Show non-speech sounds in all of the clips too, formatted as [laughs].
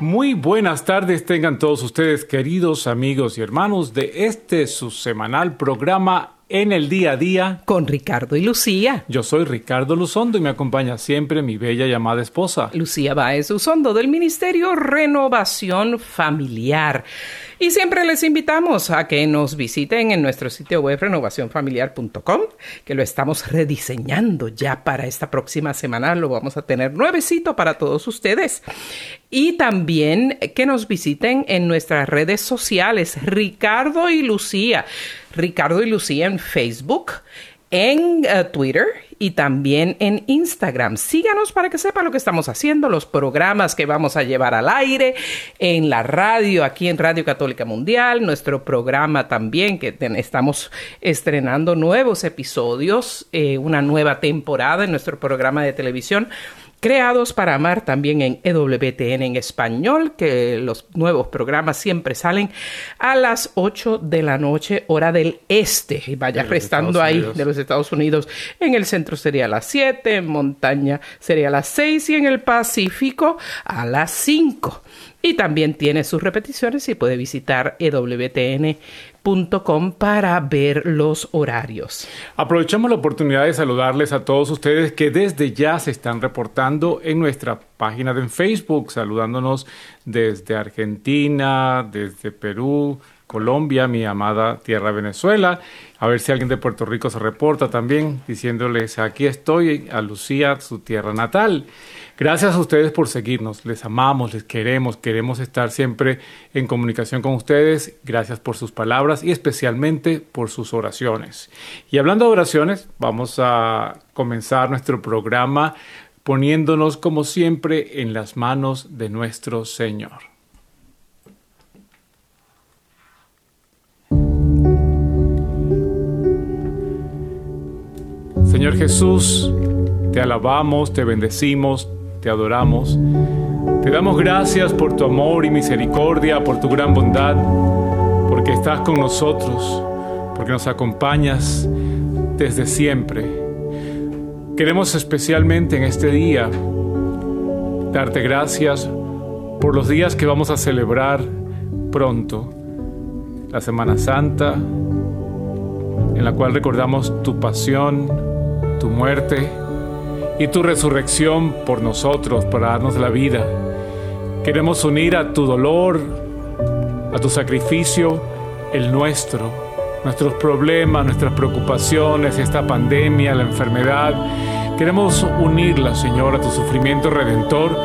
Muy buenas tardes tengan todos ustedes, queridos amigos y hermanos, de este su semanal programa en el día a día con Ricardo y Lucía. Yo soy Ricardo Luzondo y me acompaña siempre mi bella llamada esposa. Lucía Baez Luzondo del Ministerio Renovación Familiar. Y siempre les invitamos a que nos visiten en nuestro sitio web renovacionfamiliar.com, que lo estamos rediseñando ya para esta próxima semana. Lo vamos a tener nuevecito para todos ustedes. Y también que nos visiten en nuestras redes sociales, Ricardo y Lucía. Ricardo y Lucía en Facebook, en uh, Twitter y también en Instagram. Síganos para que sepa lo que estamos haciendo, los programas que vamos a llevar al aire en la radio, aquí en Radio Católica Mundial, nuestro programa también, que estamos estrenando nuevos episodios, eh, una nueva temporada en nuestro programa de televisión Creados para Amar también en EWTN en español, que los nuevos programas siempre salen a las 8 de la noche, hora del este. Y vaya restando ahí de los Estados Unidos. En el centro sería a las 7, en montaña sería a las 6 y en el Pacífico a las 5. Y también tiene sus repeticiones y puede visitar para ver los horarios. Aprovechamos la oportunidad de saludarles a todos ustedes que desde ya se están reportando en nuestra página de Facebook, saludándonos desde Argentina, desde Perú, Colombia, mi amada tierra Venezuela. A ver si alguien de Puerto Rico se reporta también, diciéndoles aquí estoy, a Lucía, su tierra natal. Gracias a ustedes por seguirnos, les amamos, les queremos, queremos estar siempre en comunicación con ustedes. Gracias por sus palabras y especialmente por sus oraciones. Y hablando de oraciones, vamos a comenzar nuestro programa poniéndonos como siempre en las manos de nuestro Señor. Señor Jesús, te alabamos, te bendecimos, te adoramos. Te damos gracias por tu amor y misericordia, por tu gran bondad, porque estás con nosotros, porque nos acompañas desde siempre. Queremos especialmente en este día darte gracias por los días que vamos a celebrar pronto, la Semana Santa, en la cual recordamos tu pasión, tu muerte, y tu resurrección por nosotros para darnos la vida. Queremos unir a tu dolor, a tu sacrificio, el nuestro, nuestros problemas, nuestras preocupaciones, esta pandemia, la enfermedad. Queremos unirla, Señor, a tu sufrimiento redentor,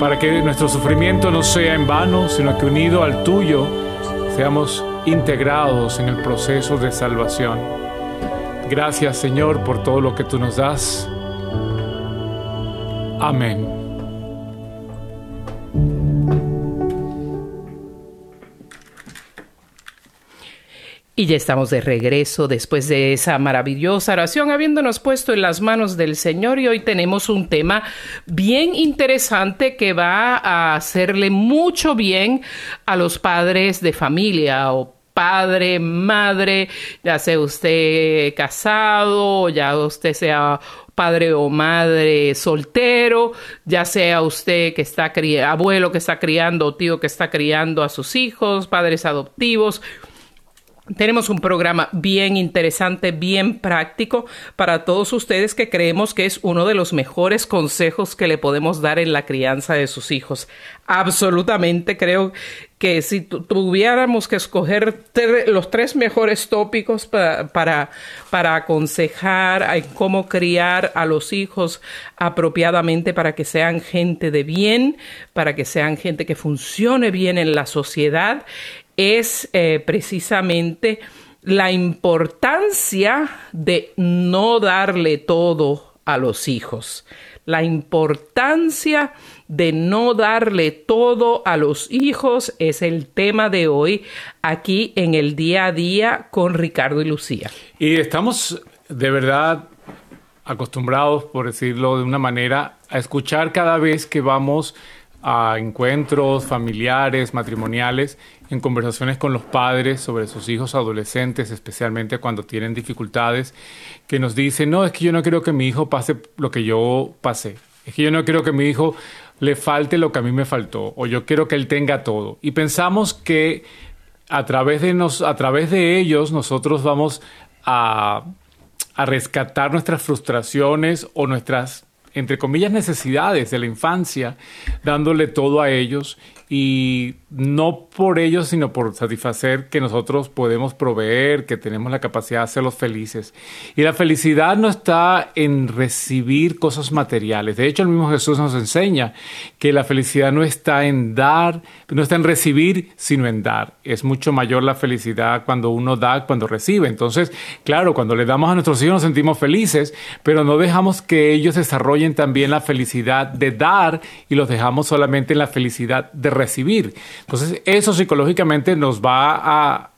para que nuestro sufrimiento no sea en vano, sino que unido al tuyo seamos integrados en el proceso de salvación. Gracias, Señor, por todo lo que tú nos das. Amén. Y ya estamos de regreso después de esa maravillosa oración, habiéndonos puesto en las manos del Señor y hoy tenemos un tema bien interesante que va a hacerle mucho bien a los padres de familia o padre, madre, ya sea usted casado, ya usted sea padre o madre soltero, ya sea usted que está abuelo que está criando o tío que está criando a sus hijos, padres adoptivos. Tenemos un programa bien interesante, bien práctico para todos ustedes que creemos que es uno de los mejores consejos que le podemos dar en la crianza de sus hijos. Absolutamente creo que si tuviéramos que escoger los tres mejores tópicos para, para aconsejar cómo criar a los hijos apropiadamente para que sean gente de bien, para que sean gente que funcione bien en la sociedad, es eh, precisamente la importancia de no darle todo a los hijos, la importancia de no darle todo a los hijos es el tema de hoy aquí en el día a día con Ricardo y Lucía. Y estamos de verdad acostumbrados, por decirlo de una manera, a escuchar cada vez que vamos a encuentros familiares, matrimoniales, en conversaciones con los padres sobre sus hijos adolescentes, especialmente cuando tienen dificultades, que nos dicen, no, es que yo no quiero que mi hijo pase lo que yo pasé, es que yo no quiero que mi hijo le falte lo que a mí me faltó, o yo quiero que él tenga todo. Y pensamos que a través de, nos, a través de ellos nosotros vamos a, a rescatar nuestras frustraciones o nuestras entre comillas, necesidades de la infancia, dándole todo a ellos y no por ellos, sino por satisfacer que nosotros podemos proveer, que tenemos la capacidad de hacerlos felices. Y la felicidad no está en recibir cosas materiales. De hecho, el mismo Jesús nos enseña que la felicidad no está en dar, no está en recibir, sino en dar. Es mucho mayor la felicidad cuando uno da, cuando recibe. Entonces, claro, cuando le damos a nuestros hijos nos sentimos felices, pero no dejamos que ellos desarrollen también la felicidad de dar y los dejamos solamente en la felicidad de recibir. Entonces, eso psicológicamente nos va a,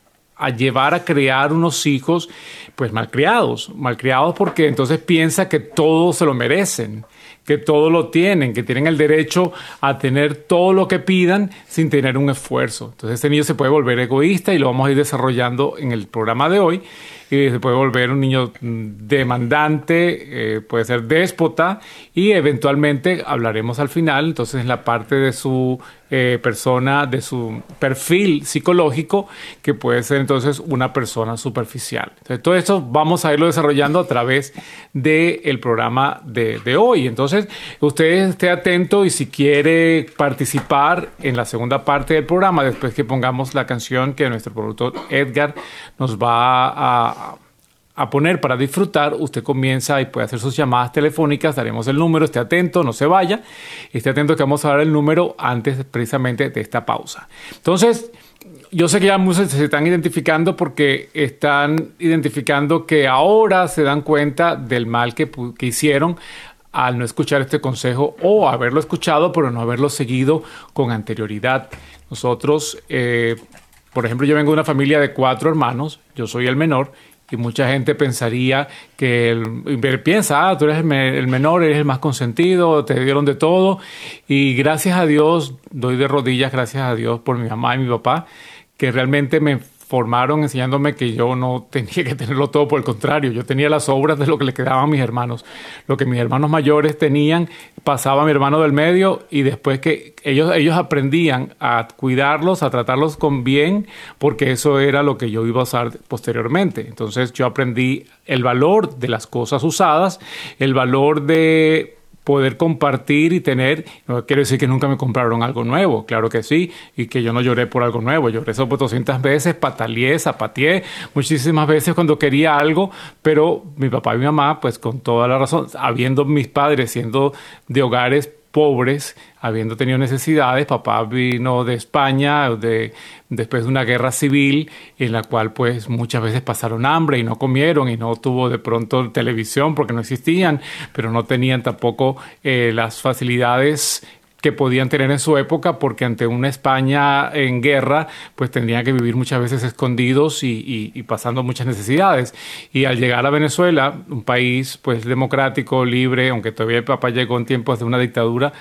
llevar a crear unos hijos pues malcriados, malcriados porque entonces piensa que todos se lo merecen, que todo lo tienen, que tienen el derecho a tener todo lo que pidan sin tener un esfuerzo. Entonces este niño se puede volver egoísta y lo vamos a ir desarrollando en el programa de hoy y se puede volver un niño demandante, eh, puede ser déspota y eventualmente hablaremos al final, entonces en la parte de su eh, persona, de su perfil psicológico, que puede ser entonces una persona superficial. Entonces, todo esto vamos a irlo desarrollando a través del programa de, de hoy. Entonces, usted esté atento y si quiere participar en la segunda parte del programa, después que pongamos la canción que nuestro productor Edgar nos va a a, poner para disfrutar, usted comienza y puede hacer sus llamadas telefónicas, daremos el número, esté atento, no se vaya, esté atento que vamos a dar el número antes precisamente de esta pausa. Entonces, yo sé que ya muchos se están identificando porque están identificando que ahora se dan cuenta del mal que, que hicieron al no escuchar este consejo o haberlo escuchado pero no haberlo seguido con anterioridad. Nosotros eh, por ejemplo, yo vengo de una familia de cuatro hermanos, yo soy el menor, y mucha gente pensaría que el, piensa, ah, tú eres el, menor, eres el más consentido, te dieron de todo. Y gracias a Dios, doy de rodillas, gracias a Dios por mi mamá y mi papá, que realmente me formaron enseñándome que yo no [laughs] tenía que tenerlo todo, por el contrario, yo tenía las obras de lo que le quedaban a mis hermanos. Lo que mis hermanos mayores tenían, pasaba a mi hermano del medio y después que ellos, ellos aprendían a cuidarlos, a tratarlos con bien, porque eso era lo que yo iba a usar posteriormente. Entonces yo aprendí el valor de las cosas usadas, el valor de poder compartir y tener, no quiero decir que nunca me compraron algo nuevo, claro que sí, y que yo no lloré por algo nuevo, lloré sobre 200 veces, pataleé, zapateé muchísimas veces cuando quería algo, pero mi papá y mi mamá, pues con toda la razón, habiendo mis padres siendo de hogares pobres, habiendo tenido necesidades. Papá vino de España de, después de una guerra civil en la cual pues muchas veces pasaron hambre y no comieron y no tuvo de pronto televisión porque no existían, pero no tenían tampoco eh, las facilidades que podían tener en su época, porque ante una España en guerra, pues tendrían que vivir muchas veces escondidos y, y, pasando muchas necesidades. Y al llegar a Venezuela, un país pues democrático, libre, aunque todavía el papá llegó en tiempos de una dictadura,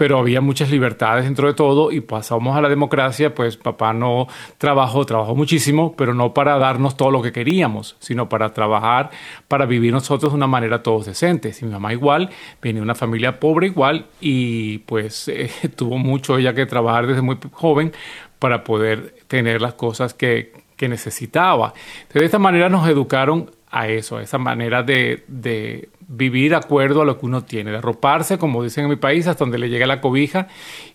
pero había muchas libertades dentro de todo y pasamos a la democracia, pues papá no trabajó, trabajó muchísimo, pero no para darnos todo lo que queríamos, sino para trabajar, para vivir nosotros de una manera todos decentes. Y mi mamá igual, venía de una familia pobre igual y pues [laughs] eh, tuvo mucho ella que trabajar desde muy joven para poder tener las cosas que, que necesitaba. de esta manera nos educaron a eso, a esa manera de, de vivir acuerdo a lo que uno tiene, de arroparse, como dicen en mi país, hasta donde le llega la cobija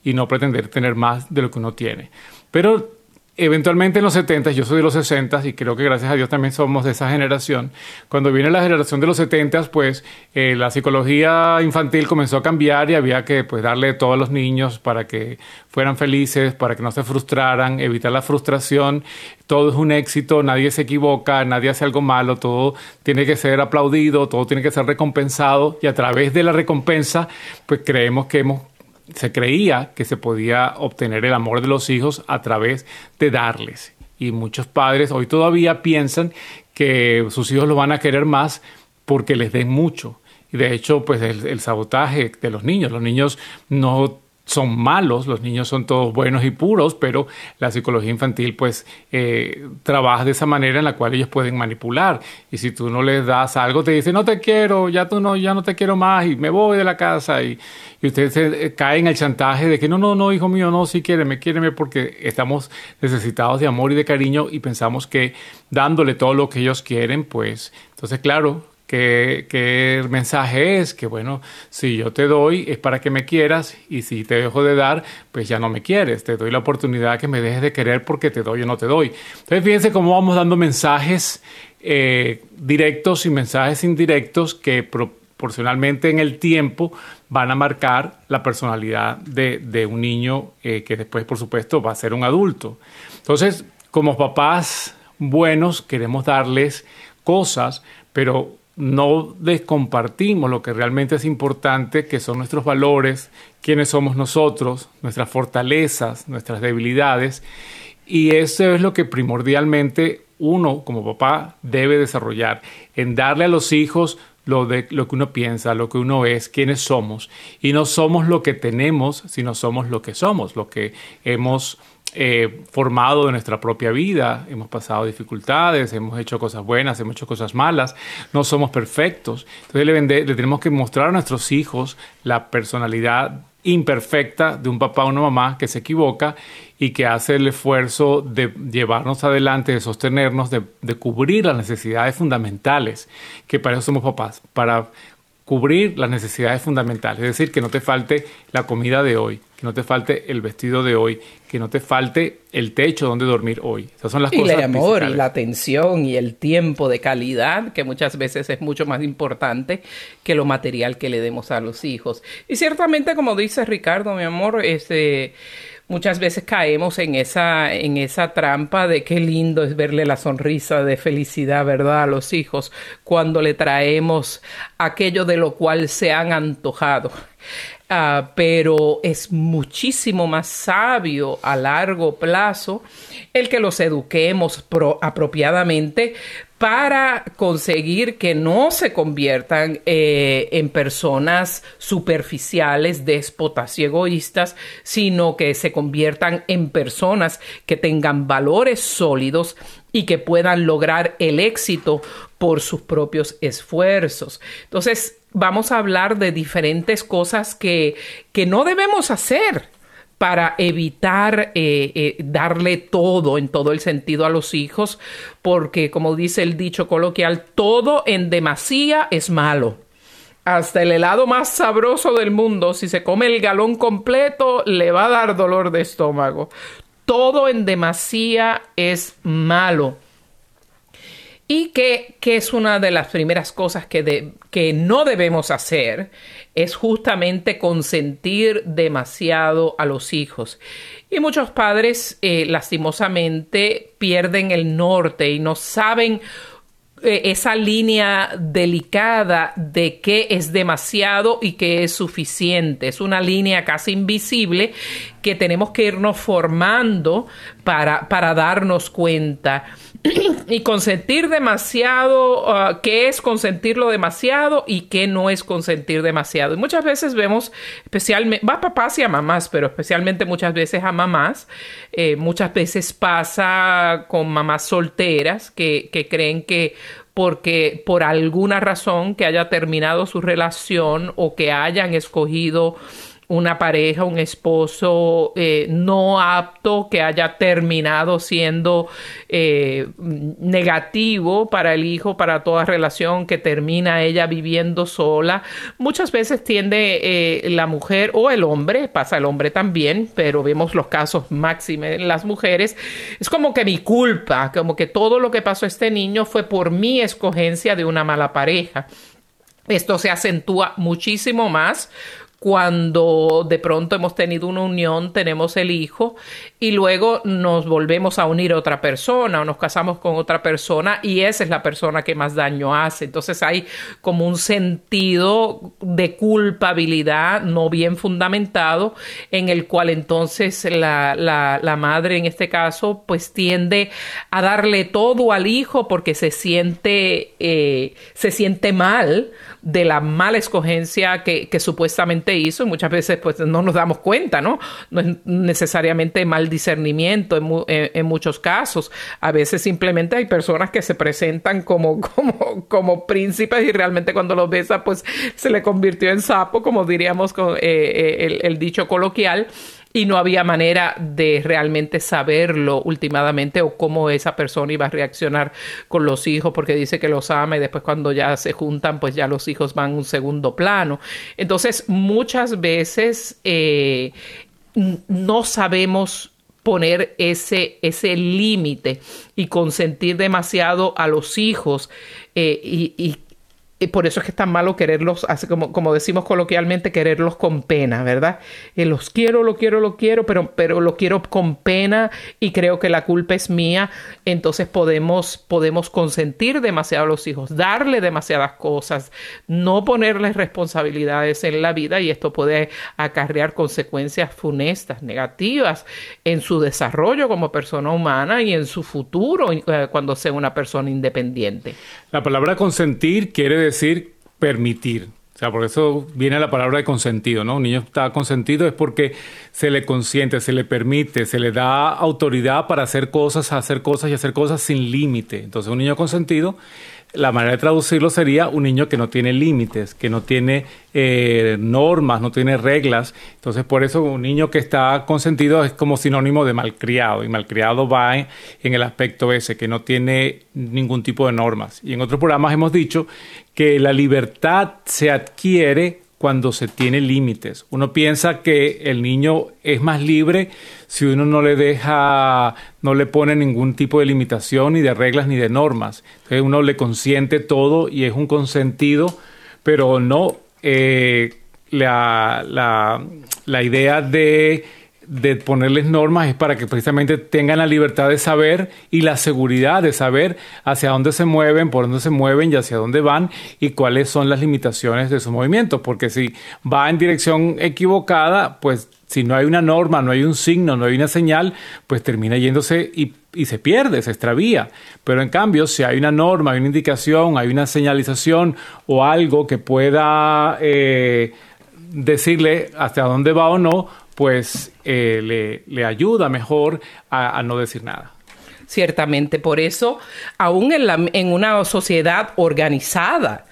y no pretender tener más de lo que uno tiene. Pero eventualmente en los 70, yo soy de los 60 y creo que gracias a Dios también somos de esa generación. Cuando viene la generación de los 70, pues eh, la psicología infantil comenzó a cambiar y había que pues darle todo a los niños para que fueran felices, para que no se frustraran, evitar la frustración. Todo es un éxito, nadie se equivoca, nadie hace algo malo, todo tiene que ser aplaudido, todo tiene que ser recompensado y a través de la recompensa, pues creemos que hemos se creía que se podía obtener el amor de los hijos a través de darles. Y muchos padres hoy todavía piensan que sus hijos lo van a querer más porque les den mucho. Y de hecho, pues el, el sabotaje de los niños. Los niños no son malos, los niños son todos buenos y puros, pero la psicología infantil pues eh, trabaja de esa manera en la cual ellos pueden manipular. Y si tú no les das algo, te dicen, no te quiero, ya tú no, ya no te quiero más y me voy de la casa. Y, y usted se, eh, cae en el chantaje de que no, no, no, hijo mío, no, sí quiéreme, quiéreme porque estamos necesitados de amor y de cariño y pensamos que dándole todo lo que ellos quieren, pues entonces claro, ¿Qué, mensaje es? Que bueno, si yo te doy es para que me quieras y si te dejo de dar, pues ya no me quieres. Te doy la oportunidad que me dejes de querer porque te doy o no te doy. Entonces fíjense cómo vamos dando mensajes eh, directos y mensajes indirectos que proporcionalmente en el tiempo van a marcar la personalidad de, un niño eh, que después, por supuesto, va a ser un adulto. Entonces, como papás buenos, queremos darles cosas, pero no descompartimos lo que realmente es importante, que son nuestros valores, quiénes somos nosotros, nuestras fortalezas, nuestras debilidades. Y eso es lo que primordialmente uno como papá debe desarrollar, en darle a los hijos lo, de, lo que uno piensa, lo que uno es, quiénes somos. Y no somos lo que tenemos, sino somos lo que somos, lo que hemos eh, formado de nuestra propia vida, hemos pasado dificultades, hemos hecho cosas buenas, hemos hecho cosas malas, no somos perfectos. Entonces le, tenemos que mostrar a nuestros hijos la personalidad imperfecta de un papá o una mamá que se equivoca y que hace el esfuerzo de llevarnos adelante, de sostenernos, de, de, cubrir las necesidades fundamentales, que para eso somos papás, para cubrir las necesidades fundamentales, es decir, que no te falte la comida de hoy, que no te falte el vestido de hoy, que no te falte el techo donde dormir hoy. Esas son las y cosas. el amor y la atención y el tiempo de calidad, que muchas veces es mucho más importante que lo material que le demos a los hijos. Y ciertamente, como dice Ricardo, mi amor, este muchas veces caemos en esa, en esa trampa de qué lindo es verle la sonrisa de felicidad, ¿verdad?, a los hijos cuando le traemos aquello de lo cual se han antojado. Uh, pero es muchísimo más sabio a largo plazo el que los eduquemos pro apropiadamente para conseguir que no se conviertan eh, en personas superficiales, déspotas y egoístas, sino que se conviertan en personas que tengan valores sólidos y que puedan lograr el éxito por sus propios esfuerzos. Entonces, vamos a hablar de diferentes cosas que, que no debemos hacer para evitar eh, eh, darle todo en todo el sentido a los hijos, porque como dice el dicho coloquial, todo en demasía es malo. Hasta el helado más sabroso del mundo, si se come el galón completo, le va a dar dolor de estómago. Todo en demasía es malo. Y que, que, es una de las primeras cosas que, que no debemos hacer, es justamente consentir demasiado a los hijos. Y muchos padres, eh, lastimosamente, pierden el norte y no saben eh, esa línea delicada de qué es demasiado y qué es suficiente. Es una línea casi invisible que tenemos que irnos formando para, para darnos cuenta. [clears throat] y consentir demasiado, uh, qué es consentirlo demasiado y qué no es consentir demasiado. Y muchas veces vemos, especialmente, va a papás y a mamás, pero especialmente muchas veces a mamás, eh, muchas veces pasa con mamás solteras que, que creen que porque por alguna razón que haya terminado su relación o que hayan escogido una pareja, un esposo eh, no apto que haya terminado siendo eh, negativo para el hijo, para toda relación que termina ella viviendo sola. Muchas veces tiende eh, la mujer o el hombre, pasa el hombre también, pero vemos los casos máximos en las mujeres. Es como que mi culpa, como que todo lo que pasó a este niño fue por mi escogencia de una mala pareja. Esto se acentúa muchísimo más cuando de pronto hemos tenido una unión, tenemos el hijo y luego nos volvemos a unir a otra persona o nos casamos con otra persona y esa es la persona que más daño hace. Entonces hay como un sentido de culpabilidad no bien fundamentado en el cual entonces la, la, madre en este caso pues tiende a darle todo al hijo porque se siente, eh, se siente mal de la mala escogencia que, supuestamente hizo y muchas veces pues no nos damos cuenta, ¿no? No es necesariamente mal discernimiento en, en, muchos casos. A veces simplemente hay personas que se presentan como, [laughs] como, como príncipes y realmente cuando los besa pues se le convirtió en sapo, como diríamos con eh, eh, el dicho coloquial y no había manera de realmente saberlo últimamente o cómo esa persona iba a reaccionar con los hijos porque dice que los ama y después cuando ya se juntan pues ya los hijos van a un segundo plano. Entonces muchas veces eh, no sabemos poner ese, ese límite y consentir demasiado a los hijos eh, y, y y por eso es que es tan malo quererlos, así como, como decimos coloquialmente, quererlos con pena, ¿verdad? Eh, los quiero, lo quiero, lo quiero, pero, pero lo quiero con pena y creo que la culpa es mía. Entonces podemos, podemos consentir demasiado a los hijos, darle demasiadas cosas, no ponerles responsabilidades en la vida y esto puede acarrear consecuencias funestas, negativas en su desarrollo como persona humana y en su futuro eh, cuando sea una persona independiente. La palabra consentir quiere decir permitir. O sea, por eso viene la palabra de consentido, ¿no? Un niño está consentido es porque se le consiente, se le permite, se le da autoridad para hacer cosas, hacer cosas y hacer cosas sin límite. Entonces, un niño consentido la manera de traducirlo sería un niño que no tiene límites, que no tiene eh, normas, no tiene reglas. Entonces, por eso un niño que está consentido es como sinónimo de malcriado. Y malcriado va en, en el aspecto ese, que no tiene ningún tipo de normas. Y en otros programas hemos dicho que la libertad se adquiere cuando se tiene límites. Uno piensa que el niño es más libre si uno no le deja, no le pone ningún tipo de limitación, ni de reglas, ni de normas. Entonces uno le consiente todo y es un consentido, pero no eh, la, la, la idea de de ponerles normas es para que precisamente tengan la libertad de saber y la seguridad de saber hacia dónde se mueven, por dónde se mueven y hacia dónde van y cuáles son las limitaciones de su movimiento. Porque si va en dirección equivocada, pues si no hay una norma, no hay un signo, no hay una señal, pues termina yéndose y, se pierde, se extravía. Pero en cambio, si hay una norma, hay una indicación, hay una señalización o algo que pueda eh, decirle hacia dónde va o no, pues eh, le, ayuda mejor a, no decir nada. Ciertamente, por eso, aún en, en una sociedad organizada,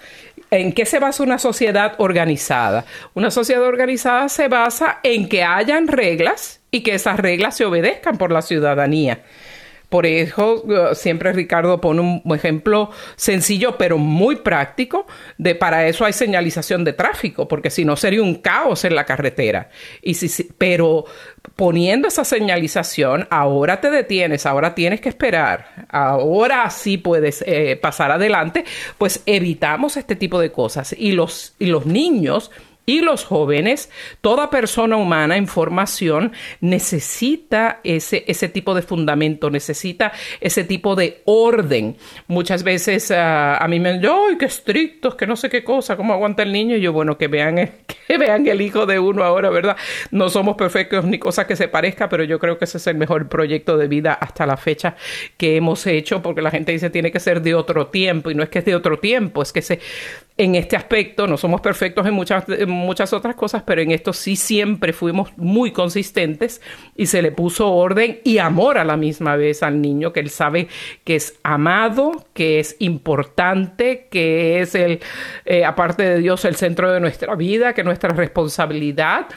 ¿En qué se basa una sociedad organizada? Una sociedad organizada se basa en que hayan reglas y que esas reglas se obedezcan por la ciudadanía. Por eso uh, siempre Ricardo pone un ejemplo sencillo pero muy práctico de para eso hay señalización de tráfico, porque si no sería un caos en la carretera. Y si, pero poniendo esa señalización, ahora te detienes, ahora tienes que esperar, ahora sí puedes eh, pasar adelante, pues evitamos este tipo de cosas. Y los, y los niños y los jóvenes, toda persona humana en formación necesita ese, ese tipo de fundamento, necesita ese tipo de orden. Muchas veces ah, a mí me dicen, ¡ay, qué estrictos, que no sé qué cosa, cómo aguanta el niño! Y yo, bueno, que vean, [laughs] que vean el hijo de uno ahora, ¿verdad? No somos perfectos ni cosa que se parezca, pero yo creo que ese es el mejor proyecto de vida hasta la fecha que hemos hecho, porque la gente dice tiene que ser de otro tiempo, y no es que es de otro tiempo, es que se, en este aspecto no somos perfectos en muchas muchas otras cosas, pero en esto sí siempre fuimos muy consistentes y se le puso orden y amor a la misma vez al niño, que él sabe que es amado, que es importante, que es el, eh, aparte de Dios, el centro de nuestra vida, que nuestra responsabilidad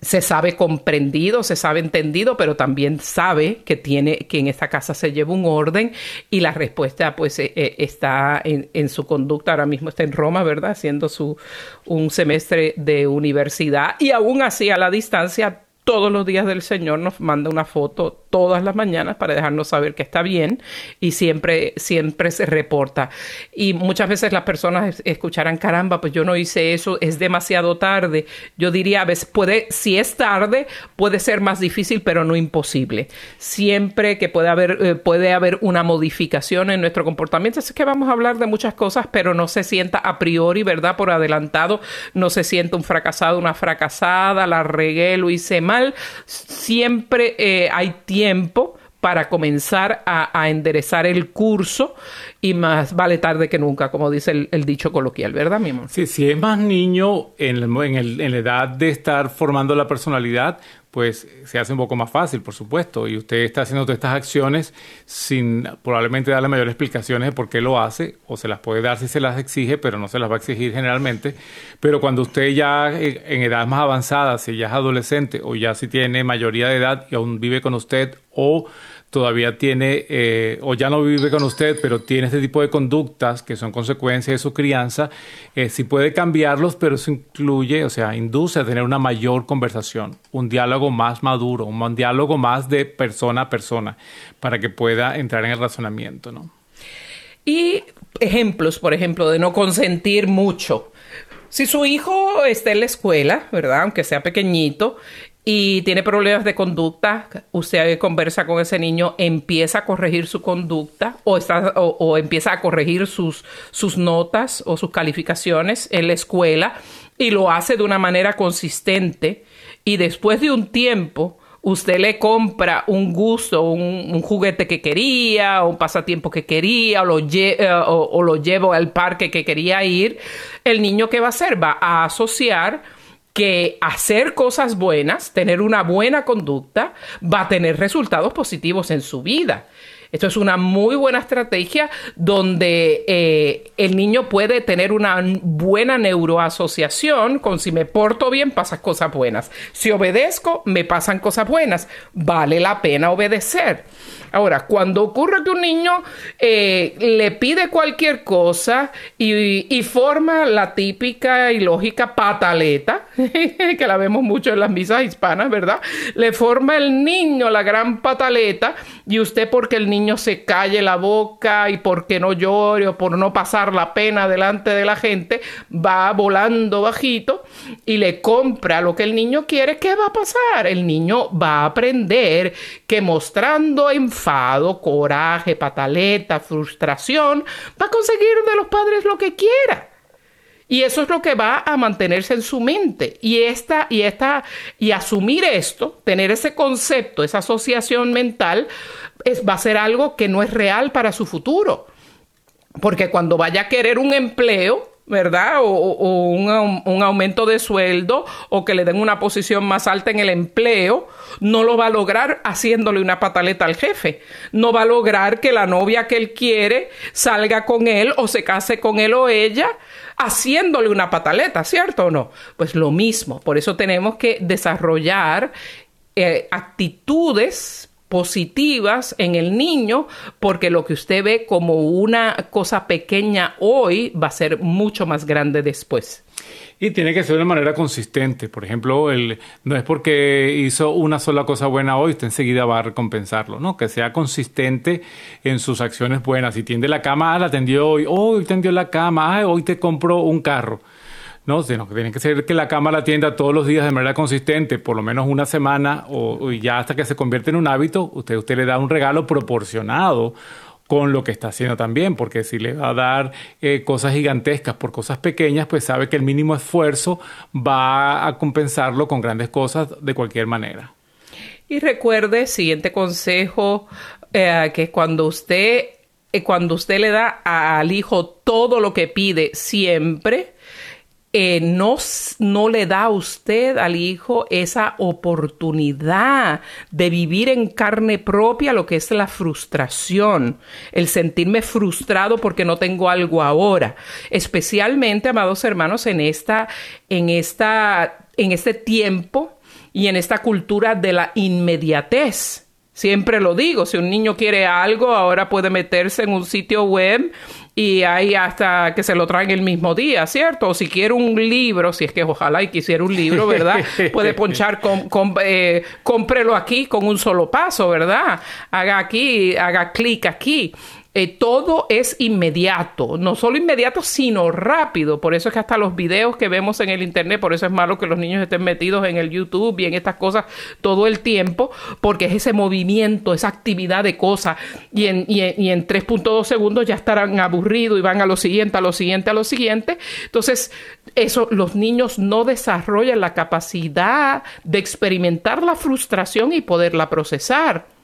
se sabe comprendido, se sabe entendido, pero también sabe que tiene que en esta casa se lleva un orden y la respuesta pues eh, eh, está en, en, su conducta. Ahora mismo está en Roma, ¿verdad? Haciendo su un semestre de universidad y aún así a la distancia todos los días del Señor nos manda una foto todas las mañanas para dejarnos saber que está bien y siempre, siempre se reporta. Y muchas veces las personas escucharán, caramba, pues yo no hice eso, es demasiado tarde. Yo diría, a veces puede, si es tarde, puede ser más difícil, pero no imposible. Siempre que puede haber, eh, puede haber una modificación en nuestro comportamiento. Es que vamos a hablar de muchas cosas, pero no se sienta a priori, ¿verdad? Por adelantado, no se sienta un fracasado, una fracasada, la regué, lo hice mal siempre eh, hay tiempo para comenzar a, enderezar el curso y más vale tarde que nunca, como dice el, dicho coloquial, ¿verdad, mi amor? Sí, si es más niño en, en, la edad de estar formando la personalidad, pues se hace un poco más fácil, por supuesto, y usted está haciendo todas estas acciones sin probablemente darle mayores explicaciones de por qué lo hace, o se las puede dar si se las exige, pero no se las va a exigir generalmente. Pero cuando usted ya eh, en edad más avanzada, si ya es adolescente o ya si tiene mayoría de edad y aún vive con usted o todavía tiene eh, o ya no vive con usted, pero tiene este tipo de conductas que son consecuencia de su crianza, eh, sí puede cambiarlos, pero eso incluye, o sea, induce a tener una mayor conversación, un diálogo más maduro, un diálogo más de persona a persona, para que pueda entrar en el razonamiento, ¿no? Y ejemplos, por ejemplo, de no consentir mucho. Si su hijo está en la escuela, ¿verdad? Aunque sea pequeñito, y tiene problemas de conducta, usted conversa con ese niño, empieza a corregir su conducta o, está, o, empieza a corregir sus, sus notas o sus calificaciones en la escuela y lo hace de una manera consistente y después de un tiempo usted le compra un gusto, un, juguete que quería, un pasatiempo que quería, o lo, eh, o lo llevo al parque que quería ir, el niño ¿qué va a hacer? Va a asociar que hacer cosas buenas, tener una buena conducta, va a tener resultados positivos en su vida. Esto es una muy buena estrategia donde eh, el niño puede tener una buena neuroasociación con si me porto bien, pasan cosas buenas. Si obedezco, me pasan cosas buenas. Vale la pena obedecer. Ahora, cuando ocurre que un niño eh, le pide cualquier cosa y, forma la típica y lógica pataleta, [laughs] que la vemos mucho en las misas hispanas, ¿verdad? Le forma el niño la gran pataleta y usted porque el niño se calle la boca y porque no llore o por no pasar la pena delante de la gente, va volando bajito y le compra lo que el niño quiere, ¿qué va a pasar? El niño va a aprender que mostrando en enfado, coraje, pataleta, frustración, va a conseguir de los padres lo que quiera. Y eso es lo que va a mantenerse en su mente. Y esta, y esta, y asumir esto, tener ese concepto, esa asociación mental, es, va a ser algo que no es real para su futuro. Porque cuando vaya a querer un empleo, ¿verdad? O, un, aumento de sueldo o que le den una posición más alta en el empleo, no lo va a lograr haciéndole una pataleta al jefe. No va a lograr que la novia que él quiere salga con él o se case con él o ella haciéndole una pataleta, ¿cierto o no? Pues lo mismo. Por eso tenemos que desarrollar eh, actitudes positivas en el niño, porque lo que usted ve como una cosa pequeña hoy va a ser mucho más grande después. Y tiene que ser de una manera consistente. Por ejemplo, el, no es porque hizo una sola cosa buena hoy, usted enseguida va a recompensarlo, ¿no? Que sea consistente en sus acciones buenas. Si tiende la cama, ah, la tendió hoy, hoy tendió la cama, ah, hoy te compró un carro no, sino que tiene que ser que la cama la atienda todos los días de manera consistente, por lo menos una semana o, ya hasta que se convierte en un hábito, usted, usted le da un regalo proporcionado con lo que está haciendo también, porque si le va a dar eh, cosas gigantescas por cosas pequeñas, pues sabe que el mínimo esfuerzo va a compensarlo con grandes cosas de cualquier manera. Y recuerde, siguiente consejo, eh, que cuando usted, eh, cuando usted le da al hijo todo lo que pide siempre, eh, no, no le da a usted al hijo esa oportunidad de vivir en carne propia lo que es la frustración, el sentirme frustrado porque no tengo algo ahora, especialmente, amados hermanos, en esta, en esta, en este tiempo y en esta cultura de la inmediatez. Siempre lo digo, si un niño quiere algo, ahora puede meterse en un sitio web y ahí hasta que se lo traen el mismo día, ¿cierto? O si quiere un libro, si es que ojalá y quisiera un libro, ¿verdad? [laughs] Puede ponchar, con, eh, cómprelo aquí con un solo paso, ¿verdad? Haga aquí, haga clic aquí. Eh, todo es inmediato, no solo inmediato, sino rápido. Por eso es que hasta los videos que vemos en el Internet, por eso es malo que los niños estén metidos en el YouTube y en estas cosas todo el tiempo, porque es ese movimiento, esa actividad de cosas, y en, y en 3.2 segundos ya estarán aburridos y van a lo siguiente, a lo siguiente, a lo siguiente. Entonces, eso, los niños no desarrollan la capacidad de experimentar la frustración y poderla procesar.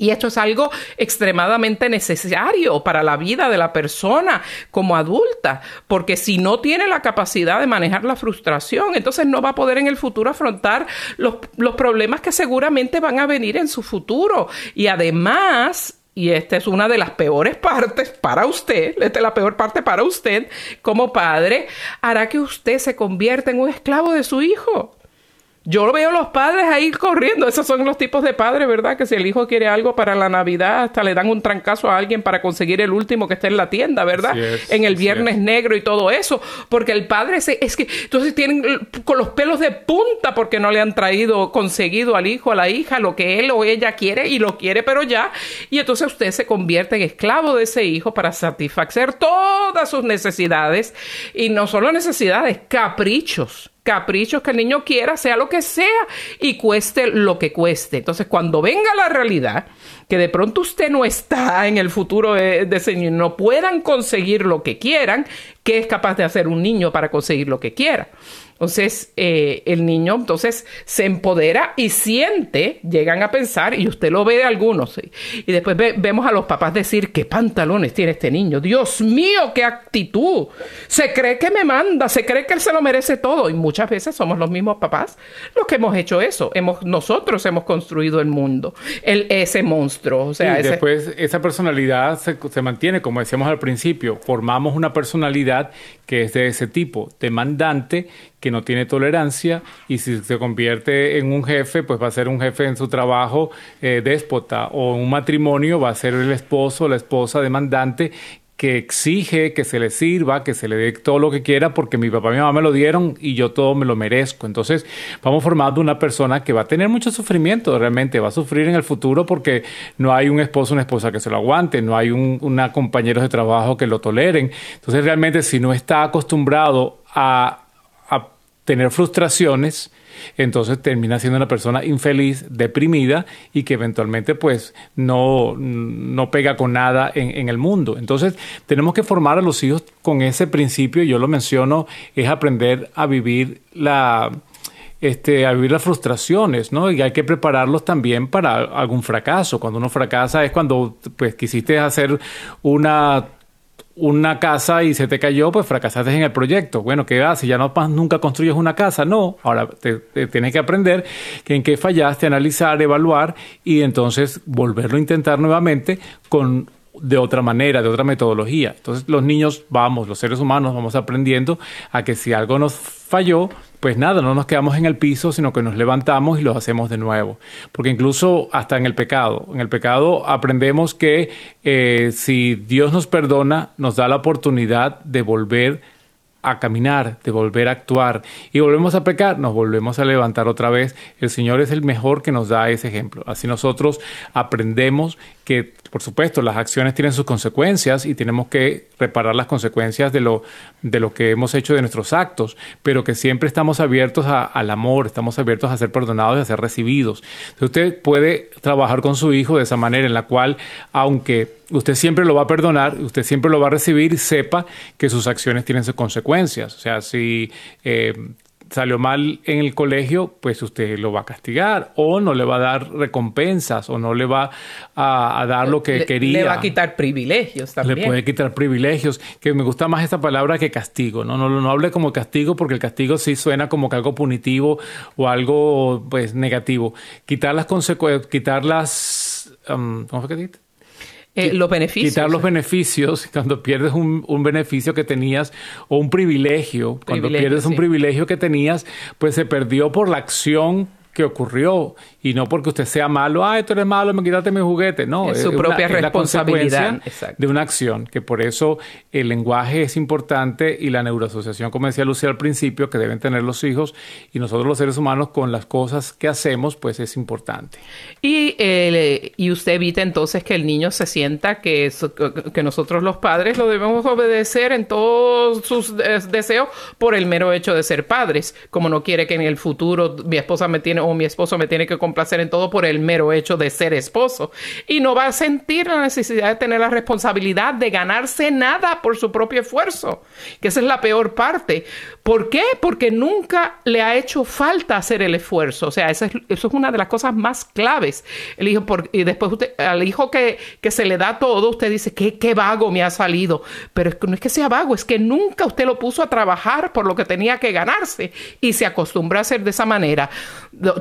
Y esto es algo extremadamente necesario para la vida de la persona como adulta, porque si no tiene la capacidad de manejar la frustración, entonces no va a poder en el futuro afrontar los, problemas que seguramente van a venir en su futuro. Y además, y esta es una de las peores partes para usted, esta es la peor parte para usted como padre, hará que usted se convierta en un esclavo de su hijo. Yo veo los padres ahí corriendo. Esos son los tipos de padres, ¿verdad? Que si el hijo quiere algo para la Navidad, hasta le dan un trancazo a alguien para conseguir el último que esté en la tienda, ¿verdad? en el viernes negro y todo eso. Porque el padre se, es que entonces tienen con los pelos de punta porque no le han traído, conseguido al hijo, a la hija, lo que él o ella quiere y lo quiere, pero ya. Y entonces usted se convierte en esclavo de ese hijo para satisfacer todas sus necesidades. Y no solo necesidades, caprichos caprichos que el niño quiera, sea lo que sea, y cueste lo que cueste. Entonces, cuando venga la realidad, que de pronto usted no está en el futuro de, de ese niño, no puedan conseguir lo que quieran, ¿qué es capaz de hacer un niño para conseguir lo que quiera? Entonces, eh, el niño entonces se empodera y siente, llegan a pensar, y usted lo ve de algunos, y después vemos a los papás decir, ¿qué pantalones tiene este niño? Dios mío, qué actitud. Se cree que me manda, se cree que él se lo merece todo. Y muchas veces somos los mismos papás los que hemos hecho eso. Hemos, nosotros hemos construido el mundo, el, ese monstruo. O sea, y después esa personalidad se, se mantiene, como decíamos al principio, formamos una personalidad que es de ese tipo, demandante, que no tiene tolerancia y si se convierte en un jefe, pues va a ser un jefe en su trabajo eh, déspota o un matrimonio va a ser el esposo o la esposa demandante que exige que se le sirva, que se le dé todo lo que quiera, porque mi papá y mi mamá me lo dieron y yo todo me lo merezco. Entonces, vamos formando una persona que va a tener mucho sufrimiento, realmente va a sufrir en el futuro porque no hay un esposo una esposa que se lo aguante, no hay un, una compañeros de trabajo que lo toleren. Entonces, realmente, si no está acostumbrado a tener frustraciones, entonces termina siendo una persona infeliz, deprimida y que eventualmente pues no, no pega con nada en, el mundo. Entonces tenemos que formar a los hijos con ese principio, yo lo menciono, es aprender a vivir la... Este, a vivir las frustraciones, ¿no? Y hay que prepararlos también para algún fracaso. Cuando uno fracasa es cuando pues quisiste hacer una una casa y se te cayó, pues fracasaste en el proyecto. Bueno, ¿qué haces? Ya no nunca construyes una casa. No, ahora te, tienes que aprender que en qué fallaste, analizar, evaluar y entonces volverlo a intentar nuevamente con de otra manera, de otra metodología. Entonces los niños vamos, los seres humanos vamos aprendiendo a que si algo nos falló, pues nada, no nos quedamos en el piso, sino que nos levantamos y lo hacemos de nuevo. Porque incluso hasta en el pecado, en el pecado aprendemos que eh, si Dios nos perdona, nos da la oportunidad de volver a caminar, de volver a actuar y volvemos a pecar, nos volvemos a levantar otra vez. El Señor es el mejor que nos da ese ejemplo. Así nosotros aprendemos que, por supuesto, las acciones tienen sus consecuencias y tenemos que reparar las consecuencias de lo, de lo que hemos hecho de nuestros actos, pero que siempre estamos abiertos al amor, estamos abiertos a ser perdonados y a ser recibidos. Entonces usted puede trabajar con su hijo de esa manera en la cual, aunque usted siempre lo va a perdonar, usted siempre lo va a recibir, sepa que sus acciones tienen sus consecuencias. O sea, si eh, salió mal en el colegio, pues usted lo va a castigar o no le va a dar recompensas o no le va a, dar lo que quería. Le va a quitar privilegios también. Le puede quitar privilegios, que me gusta más esta palabra que castigo, ¿no? No, no, hable como castigo porque el castigo sí suena como que algo punitivo o algo pues negativo. Quitar las consecuencias, quitar las... Um, ¿Cómo fue que dijiste? Eh, los beneficios. Quitar los beneficios cuando pierdes un, beneficio que tenías o un privilegio. Cuando pierdes un privilegio que tenías, pues se perdió por la acción que ocurrió y no porque usted sea malo, ah, esto eres malo, me quitaste mi juguete. No, es su propia responsabilidad de una acción, que por eso el lenguaje es importante y la neuroasociación, como decía Lucía al principio, que deben tener los hijos y nosotros los seres humanos con las cosas que hacemos, pues es importante. Y, eh, y usted evita entonces que el niño se sienta que, que nosotros los padres lo debemos obedecer en todos sus deseos por el mero hecho de ser padres, como no quiere que en el futuro mi esposa me tiene mi esposo me tiene que complacer en todo por el mero hecho de ser esposo. Y no va a sentir la necesidad de tener la responsabilidad de ganarse nada por su propio esfuerzo, que esa es la peor parte. ¿Por qué? Porque nunca le ha hecho falta hacer el esfuerzo. O sea, eso es, eso es una de las cosas más claves. El hijo, y después usted, al hijo que, que, se le da todo, usted dice, ¿qué, qué vago me ha salido. Pero es que no es que sea vago, es que nunca usted lo puso a trabajar por lo que tenía que ganarse y se acostumbra a hacer de esa manera.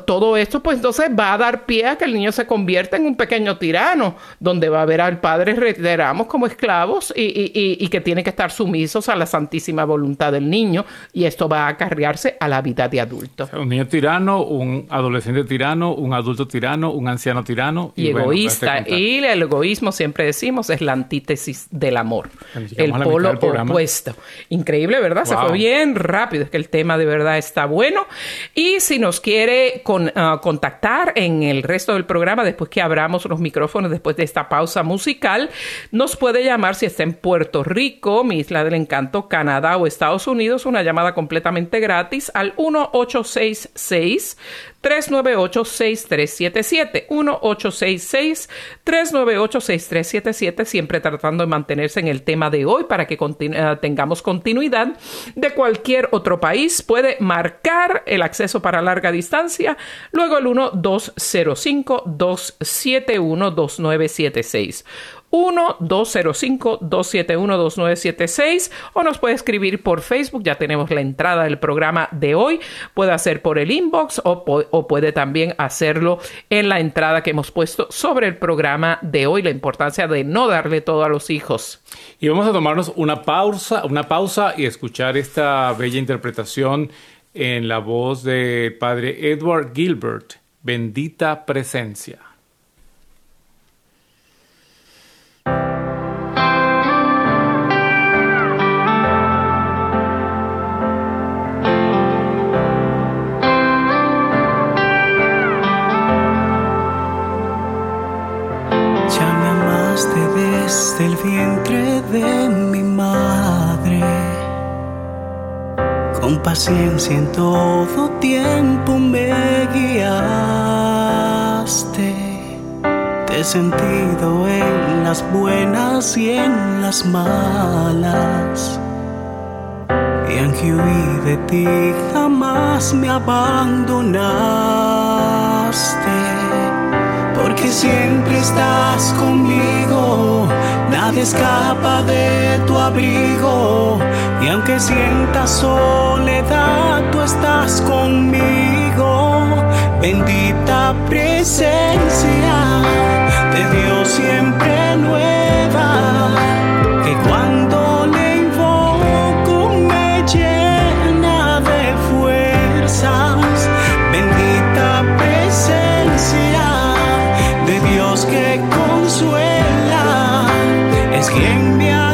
Todo esto, pues entonces va a dar pie a que el niño se convierta en un pequeño tirano, donde va a ver al padre, reiteramos, como esclavos y, y, y que tiene que estar sumisos a la santísima voluntad del niño y esto va a acarrearse a la vida de adulto. un niño tirano, un adolescente tirano, un adulto tirano, un anciano tirano. Y, egoísta. y el egoísmo, siempre decimos, es la antítesis del amor. El polo opuesto. Increíble, ¿verdad? Se fue bien rápido. Es que el tema de verdad está bueno. Y si nos quiere ah, contactar en el resto del programa, después que abramos los micrófonos, después de esta pausa musical, nos puede llamar si está en Puerto Rico, mi isla del encanto, Canadá o Estados Unidos, una llamada completamente gratis al 1866 398-6377. 1-866-398-6377. Siempre tratando de mantenerse en el tema de hoy para que eh, tengamos continuidad de cualquier otro país. Puede marcar el acceso para larga distancia. Luego el 1-205-271-2976. 1-205-271-2976 o nos puede escribir por Facebook, ya tenemos la entrada del programa de hoy, puede hacer por el inbox o, puede también hacerlo en la entrada que hemos puesto sobre el programa de hoy, la importancia de no darle todo a los hijos. Y vamos a tomarnos una pausa, una pausa y escuchar esta bella interpretación en la voz del padre Edward Gilbert, bendita presencia. Del vientre de mi madre. Con paciencia en todo tiempo me guiaste. Te he sentido en las buenas y en las malas. Y aunque huí de ti, jamás me abandonaste porque siempre estás conmigo. Nadie escapa de tu abrigo. Y aunque sientas soledad, tú estás conmigo. Bendita presencia de Dios siempre nueva. Que cuando le invoco me llena de fuerzas. Bendita presencia de Dios que consuela, es quien me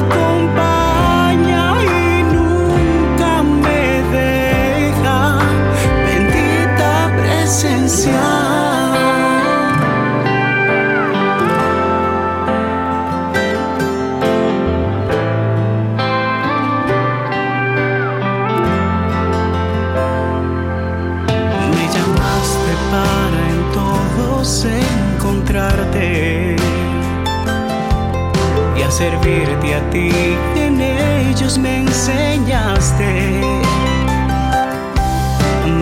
servirte a ti. En ellos me enseñaste.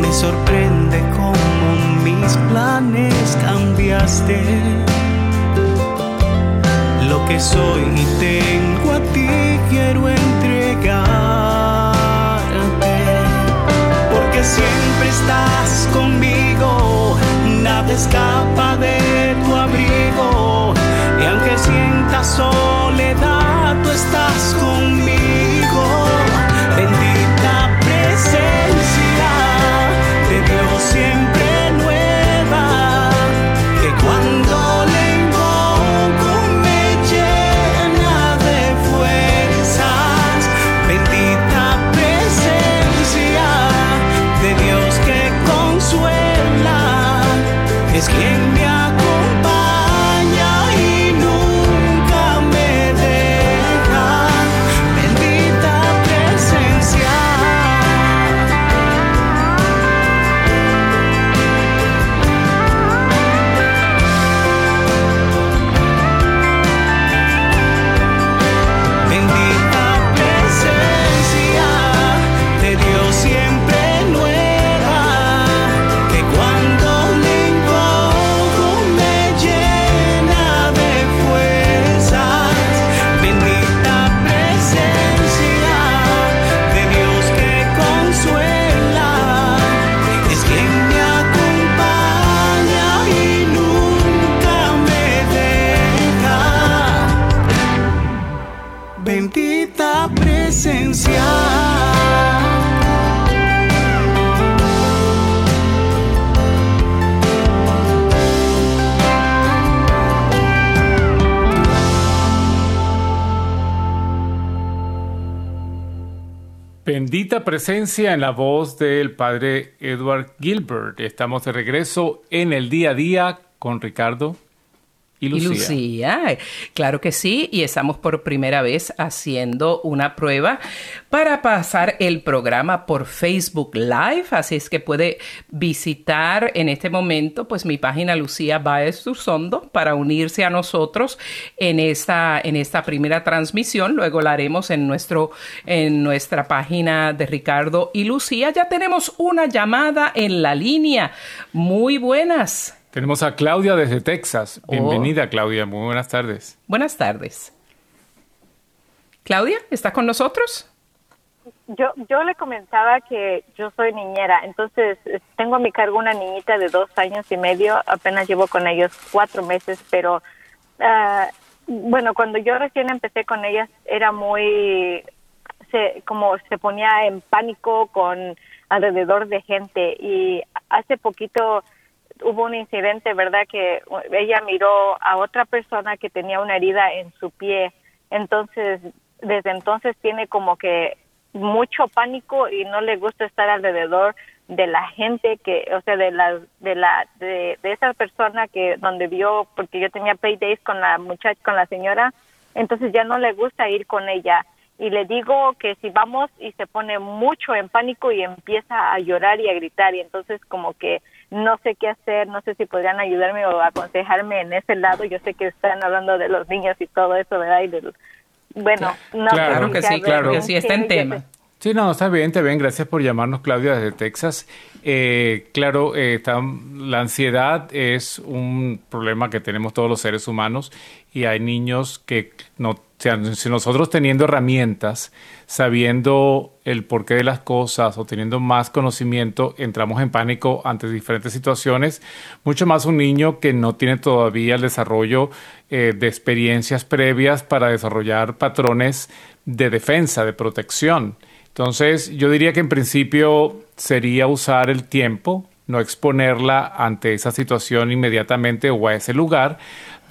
Me sorprende cómo mis planes cambiaste. Lo que soy y tengo a ti quiero entregarte. Porque siempre estás conmigo nada escapa de Presencia en la voz del padre Edward Gilbert. Estamos de regreso en el día a día con Ricardo y Lucía. claro que sí, y estamos por primera vez haciendo una prueba para pasar el programa por Facebook Live, así es que puede visitar en este momento pues mi página Lucía Baez Ursondo para unirse a nosotros en esta, en esta primera transmisión, luego la haremos en, nuestro, en nuestra página de Ricardo y Lucía. Ya tenemos una llamada en la línea. Muy buenas. Tenemos a Claudia desde Texas. Oh. Bienvenida, Claudia. Muy buenas tardes. Buenas tardes. Claudia, ¿estás con nosotros? Yo, yo le comentaba que yo soy niñera, entonces eh, tengo a mi cargo una niñita de dos años y medio, apenas llevo con ellos cuatro meses, pero ah, bueno, cuando yo recién empecé con ellas era muy, se, como se ponía en pánico con alrededor de gente y hace poquito hubo un incidente, ¿verdad? Que ella miró a otra persona que tenía una herida en su pie. Entonces, desde entonces tiene como que mucho pánico y no le gusta estar alrededor de la gente que, o sea, de la, de la, de, esa persona que donde vio, porque yo tenía days con la muchacha, con la señora, entonces ya no le gusta ir con ella. Y le digo que si vamos y se pone mucho en pánico y empieza a llorar y a gritar y entonces como que no sé qué hacer, no sé si podrían ayudarme o aconsejarme en ese lado. Yo sé que están hablando de los niños y todo eso, ¿verdad? Y bueno, no claro que sí, claro que sí, está en tema. Sí, no, está bien, te bien. Gracias por llamarnos, Claudia, desde Texas. Eh, claro, eh, la ansiedad es un problema que tenemos todos los seres humanos y hay niños que no, si nosotros teniendo herramientas, sabiendo el porqué de las cosas o teniendo más conocimiento, entramos en pánico ante diferentes situaciones, mucho más un niño que no tiene todavía el desarrollo eh, de experiencias previas para desarrollar patrones de defensa, de protección. Entonces, yo diría que en principio sería usar el tiempo, no exponerla ante esa situación inmediatamente o a ese lugar,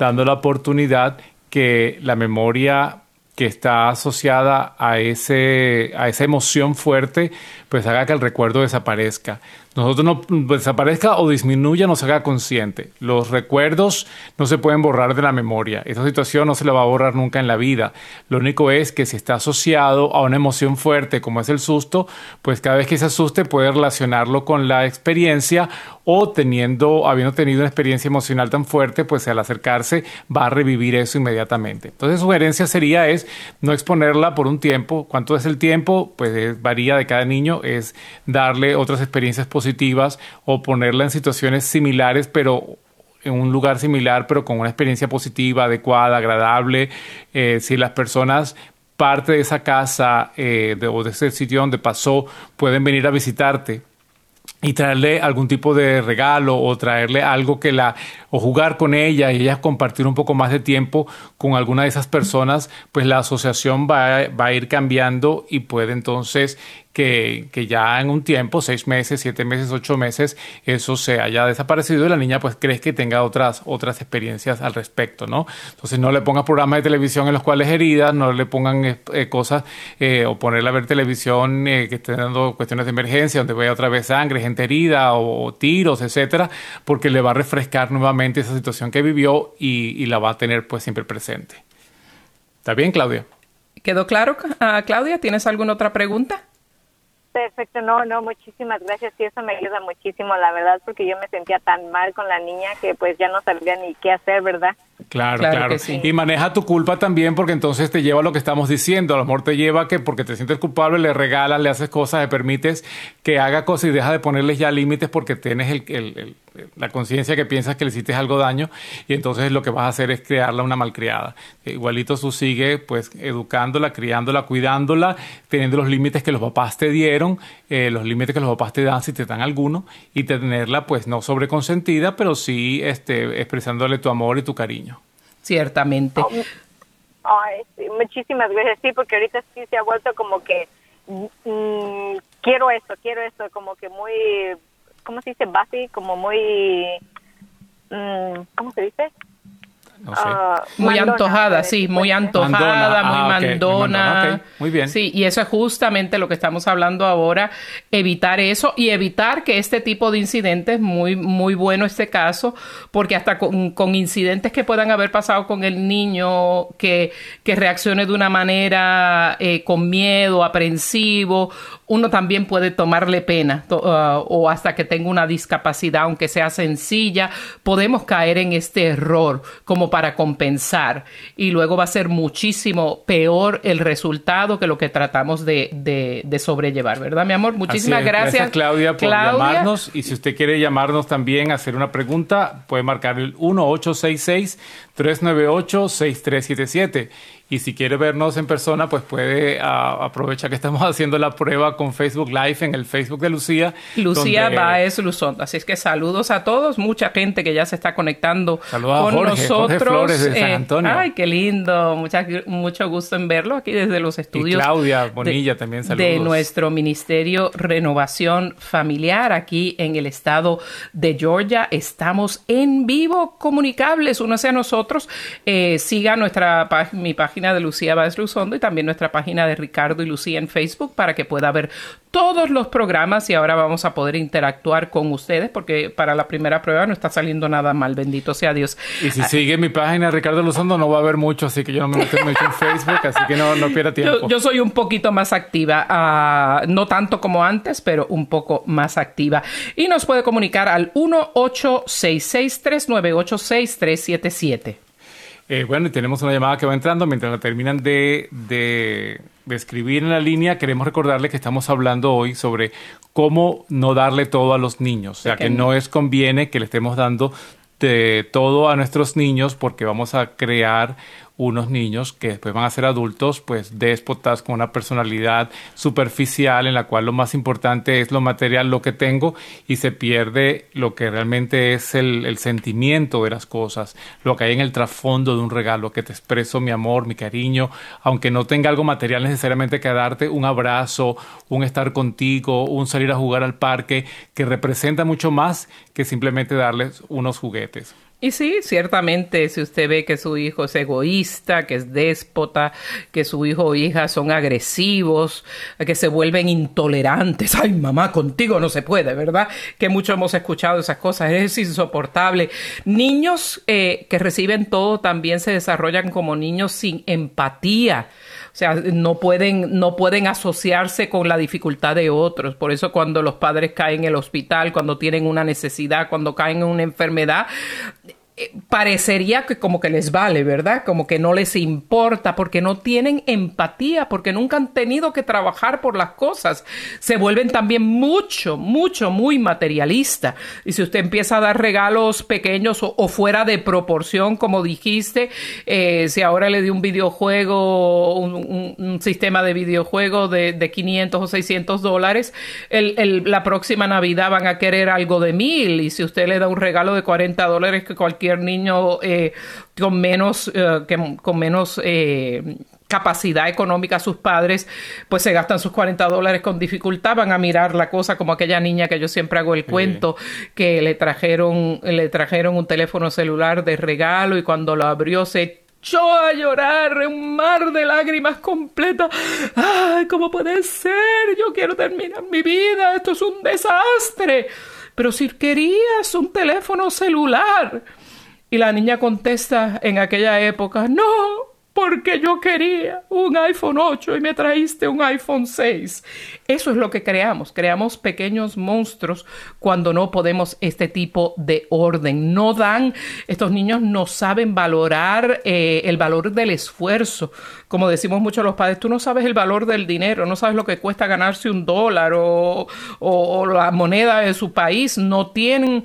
dando la oportunidad que la memoria que está asociada a, ese, a esa emoción fuerte, pues haga que el recuerdo desaparezca nosotros no desaparezca o disminuya, no se haga consciente. Los recuerdos no se pueden borrar de la memoria. Esta situación no se la va a borrar nunca en la vida. Lo único es que si está asociado a una emoción fuerte como es el susto, pues cada vez que se asuste puede relacionarlo con la experiencia o teniendo, habiendo tenido una experiencia emocional tan fuerte, pues al acercarse va a revivir eso inmediatamente. Entonces, sugerencia sería es no exponerla por un tiempo. ¿Cuánto es el tiempo? Pues varía de cada niño, es darle otras experiencias positivas positivas o ponerla en situaciones similares, pero en un lugar similar, pero con una experiencia positiva, adecuada, agradable. Eh, si las personas parte de esa casa eh, o de ese sitio donde pasó pueden venir a visitarte y traerle algún tipo de regalo o traerle algo que la o jugar con ella y ella compartir un poco más de tiempo con alguna de esas personas, pues la asociación va, va a ir cambiando y puede entonces que, ya en un tiempo, seis meses, siete meses, ocho meses, eso se haya desaparecido y la niña pues crees que tenga otras, otras experiencias al respecto, ¿no? Entonces no le pongas programas de televisión en los cuales heridas, no le pongan eh, eh, cosas eh, o ponerle a ver televisión que esté dando cuestiones de emergencia, donde vea otra vez sangre, gente herida o, tiros, etcétera, porque le va a refrescar nuevamente esa situación que vivió y, la va a tener pues siempre presente. ¿Está bien, Claudia? ¿Quedó claro, uh, Claudia? ¿Tienes alguna otra pregunta? Perfecto, no, no, muchísimas gracias y eso me ayuda muchísimo, la verdad, porque yo me sentía tan mal con la niña que pues ya no sabía ni qué hacer, ¿verdad? Claro, claro. Y maneja tu culpa también porque entonces te lleva a lo que estamos diciendo. A lo mejor te lleva que porque te sientes culpable le regalas, le haces cosas, le permites que haga cosas y deja de ponerles ya límites porque tienes el, el la conciencia que piensas que le hiciste algo daño y entonces lo que vas a hacer es crearla una malcriada. Igualito tú sigue pues educándola, criándola, cuidándola, teniendo los límites que los papás te dieron, eh, los límites que los papás te dan si te dan alguno y tenerla pues no sobreconsentida, pero sí este, expresándole tu amor y tu cariño. Ciertamente. Muchísimas gracias, sí, porque ahorita sí se ha vuelto como que mm, quiero esto, quiero esto, como que muy ¿cómo se dice? Basi, como muy, mm, ¿cómo se dice? Ah, muy antojada, sí, muy antojada, muy ah, mandona. Muy bien. Sí, y eso es justamente lo que estamos hablando ahora, evitar eso y evitar que este tipo de incidentes, muy, muy bueno este caso, porque hasta con, incidentes que puedan haber pasado con el niño, que, que reaccione de una manera eh, con miedo, aprensivo, uno también puede tomarle pena uh, o hasta que tenga una discapacidad, aunque sea sencilla, podemos caer en este error como para compensar. Y luego va a ser muchísimo peor el resultado que lo que tratamos de, sobrellevar, ¿verdad, mi amor? Muchísimas gracias. Gracias, Claudia, por llamarnos. Y si usted quiere llamarnos también, hacer una pregunta, puede marcar el 1866 398 6377 y si quiere vernos en persona, pues puede aprovechar que estamos [laughs] haciendo la prueba con Facebook Live en el Facebook de Lucía. Lucía Baez Luzón. Así es que saludos a todos, mucha gente que ya se está conectando saludos con a Jorge, nosotros. Flores de San eh, Antonio. ay, qué lindo. Mucha, mucho gusto en verlo aquí desde los estudios. Y Claudia Bonilla también saludos. De nuestro Ministerio Renovación Familiar aquí en el estado de Georgia. Estamos en vivo, comunicables uno hacia nosotros. Eh, siga nuestra mi página de Lucía Báez Luzondo y también nuestra página de Ricardo y Lucía en Facebook para que pueda ver todos los programas y ahora vamos a poder interactuar con ustedes porque para la primera prueba no está saliendo nada mal, bendito sea Dios. Y si sigue mi página Ricardo Luzondo no va a haber mucho, así que yo no me meto mucho en Facebook, así que no, no pierda tiempo. Yo, soy un poquito más activa, uh, no tanto como antes, pero un poco más activa. Y nos puede comunicar al 1866 398 6377 eh, bueno, y tenemos una llamada que va entrando. Mientras la terminan de, de, escribir en la línea, queremos recordarle que estamos hablando hoy sobre cómo no darle todo a los niños. O sea, que no es conviene que le estemos dando de todo a nuestros niños porque vamos a crear unos niños que después van a ser adultos, pues déspotas con una personalidad superficial en la cual lo más importante es lo material, lo que tengo, y se pierde lo que realmente es el, el sentimiento de las cosas, lo que hay en el trasfondo de un regalo, que te expreso mi amor, mi cariño, aunque no tenga algo material necesariamente que darte, un abrazo, un estar contigo, un salir a jugar al parque, que representa mucho más que simplemente darles unos juguetes. Y sí, ciertamente, si usted ve que su hijo es egoísta, que es déspota, que su hijo o hija son agresivos, que se vuelven intolerantes, ay mamá, contigo no se puede, ¿verdad? Que mucho hemos escuchado esas cosas, es insoportable. Niños eh, que reciben todo también se desarrollan como niños sin empatía. O sea, no pueden, no pueden asociarse con la dificultad de otros. Por eso cuando los padres caen en el hospital, cuando tienen una necesidad, cuando caen en una enfermedad, parecería que como que les vale, ¿verdad? Como que no les importa porque no tienen empatía, porque nunca han tenido que trabajar por las cosas. Se vuelven también mucho, mucho, muy materialista. Y si usted empieza a dar regalos pequeños o, fuera de proporción, como dijiste, eh, si ahora le di un videojuego, un, sistema de videojuego de, de, 500 o 600 dólares, la próxima Navidad van a querer algo de mil. Y si usted le da un regalo de 40 dólares que cualquier niño eh, con menos, eh, que, con menos eh, capacidad económica sus padres, pues se gastan sus 40 dólares con dificultad, van a mirar la cosa como aquella niña que yo siempre hago el cuento, que le trajeron, le trajeron un teléfono celular de regalo y cuando lo abrió se echó a llorar un mar de lágrimas completa. ¡Ay, cómo puede ser! Yo quiero terminar mi vida, esto es un desastre. Pero si querías un teléfono celular. Y la niña contesta en aquella época, no, porque yo quería un iPhone 8 y me traíste un iPhone 6. Eso es lo que creamos, creamos pequeños monstruos cuando no podemos este tipo de orden. No dan, estos niños no saben valorar eh, el valor del esfuerzo. Como decimos mucho los padres, tú no sabes el valor del dinero, no sabes lo que cuesta ganarse un dólar o, o la moneda de su país. No tienen,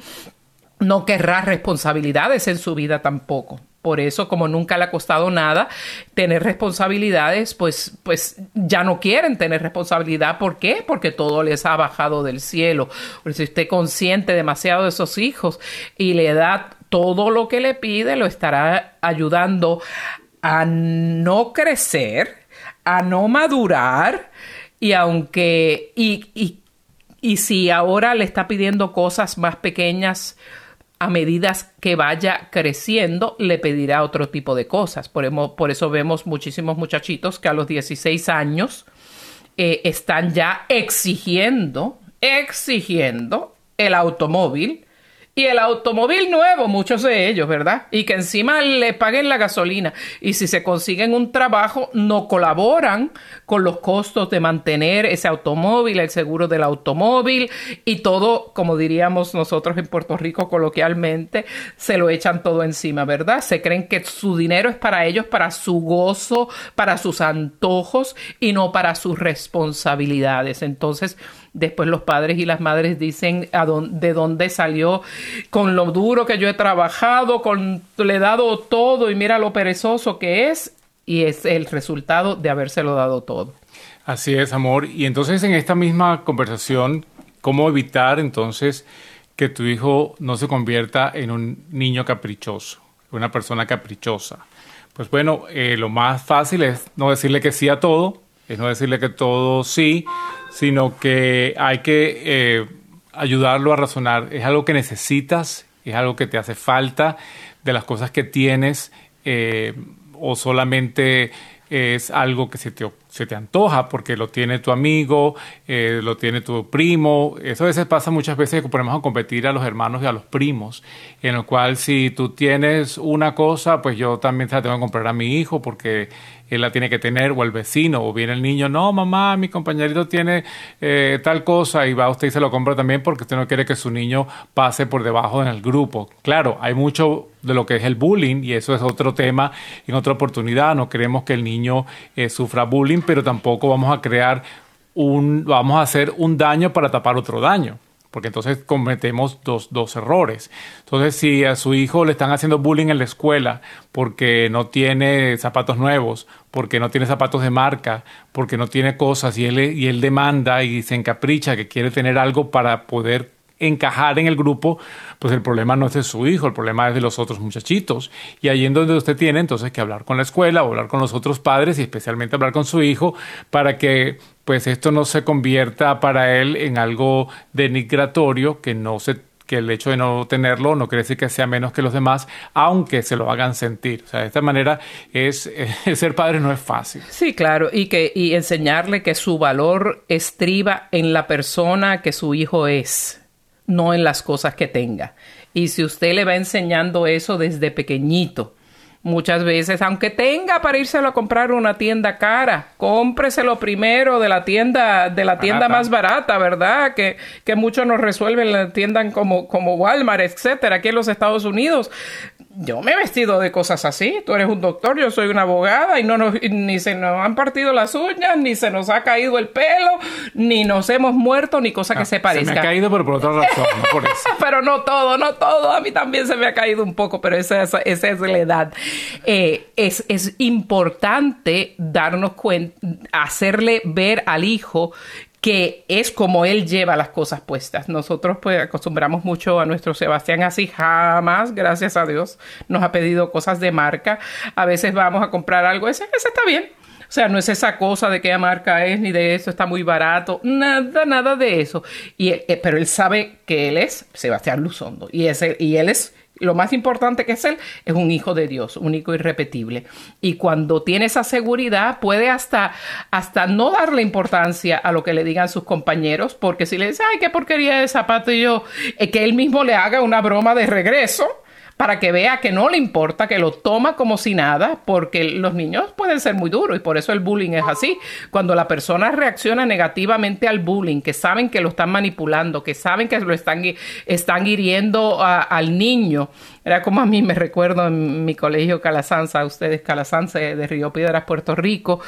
no querrá responsabilidades en su vida tampoco. Por eso, como nunca le ha costado nada tener responsabilidades, pues, pues ya no quieren tener responsabilidad. ¿Por qué? Porque todo les ha bajado del cielo. si usted consiente demasiado de esos hijos y le da todo lo que le pide, lo estará ayudando a no crecer, a no madurar y aunque y, y, y si ahora le está pidiendo cosas más pequeñas, a medida que vaya creciendo, le pedirá otro tipo de cosas. Por, por eso vemos muchísimos muchachitos que a los 16 años eh, están ya exigiendo, exigiendo el automóvil y el automóvil nuevo, muchos de ellos, ¿verdad? Y que encima le paguen la gasolina. Y si se consiguen un trabajo, no colaboran con los costos de mantener ese automóvil, el seguro del automóvil y todo, como diríamos nosotros en Puerto Rico coloquialmente, se lo echan todo encima, ¿verdad? Se creen que su dinero es para ellos, para su gozo, para sus antojos y no para sus responsabilidades. Entonces, Después los padres y las madres dicen de dónde salió, con lo duro que yo he trabajado, con le he dado todo y mira lo perezoso que es y es el resultado de habérselo dado todo. Así es, amor. Y entonces en esta misma conversación, ¿cómo evitar entonces que tu hijo no se convierta en un niño caprichoso, una persona caprichosa? Pues bueno, eh, lo más fácil es no decirle que sí a todo, es no decirle que todo sí, sino que hay que eh, ayudarlo a razonar. Es algo que necesitas, es algo que te hace falta de las cosas que tienes eh, o solamente es algo que se te, se te antoja porque lo tiene tu amigo, eh, lo tiene tu primo. Eso a veces pasa muchas veces que ponemos a competir a los hermanos y a los primos, en lo cual si tú tienes una cosa, pues yo también se la tengo que comprar a mi hijo porque él la tiene que tener, o el vecino, o viene el niño, no, mamá, mi compañerito tiene eh, tal cosa, y va usted y se lo compra también porque usted no quiere que su niño pase por debajo en el grupo. Claro, hay mucho de lo que es el bullying, y eso es otro tema en otra oportunidad. No queremos que el niño eh, sufra bullying, pero tampoco vamos a crear un, vamos a hacer un daño para tapar otro daño porque entonces cometemos dos, dos, errores. Entonces, si a su hijo le están haciendo bullying en la escuela porque no tiene zapatos nuevos, porque no tiene zapatos de marca, porque no tiene cosas y él, y él demanda y se encapricha que quiere tener algo para poder encajar en el grupo, pues el problema no es de su hijo, el problema es de los otros muchachitos. Y ahí en donde usted tiene entonces que hablar con la escuela o hablar con los otros padres y especialmente hablar con su hijo para que pues esto no se convierta para él en algo denigratorio, que no se que el hecho de no tenerlo no quiere decir que sea menos que los demás, aunque se lo hagan sentir. O sea, de esta manera es [laughs] ser padre no es fácil. Sí, claro, y que y enseñarle que su valor estriba en la persona que su hijo es no en las cosas que tenga. Y si usted le va enseñando eso desde pequeñito, muchas veces, aunque tenga para írselo a comprar una tienda cara, cómpreselo primero de la tienda, de la tienda más barata, ¿verdad? Que, que muchos nos resuelven la tienda como, como Walmart, etcétera, aquí en los Estados Unidos yo me he vestido de cosas así. Tú eres un doctor, yo soy una abogada y no nos, ni se nos han partido las uñas, ni se nos ha caído el pelo, ni nos hemos muerto, ni cosa que ah, se parezca. Se me ha caído, pero por otra razón, no por eso. [laughs] pero no todo, no todo. A mí también se me ha caído un poco, pero esa, esa, es la edad. Eh, es, es importante darnos cuenta, hacerle ver al hijo que es como él lleva las cosas puestas. Nosotros pues acostumbramos mucho a nuestro Sebastián así, jamás, gracias a Dios, nos ha pedido cosas de marca. A veces vamos a comprar algo, ese, ese está bien. O sea, no es esa cosa de qué marca es, ni de eso está muy barato, nada, nada de eso. Y, eh, pero él sabe que él es Sebastián Luzondo y, ese, y él es lo más importante que es él, es un hijo de Dios, único y irrepetible. Y cuando tiene esa seguridad, puede hasta, hasta no darle importancia a lo que le digan sus compañeros, porque si le dice, ay, qué porquería de zapato, y yo, eh, que él mismo le haga una broma de regreso, para que vea que no le importa, que lo toma como si nada, porque los niños pueden ser muy duros y por eso el bullying es así. Cuando la persona reacciona negativamente al bullying, que saben que lo están manipulando, que saben que lo están, están hiriendo al niño, era como a mí me recuerdo en mi colegio Calasanza, ustedes Calasanza de Río Piedras, Puerto Rico.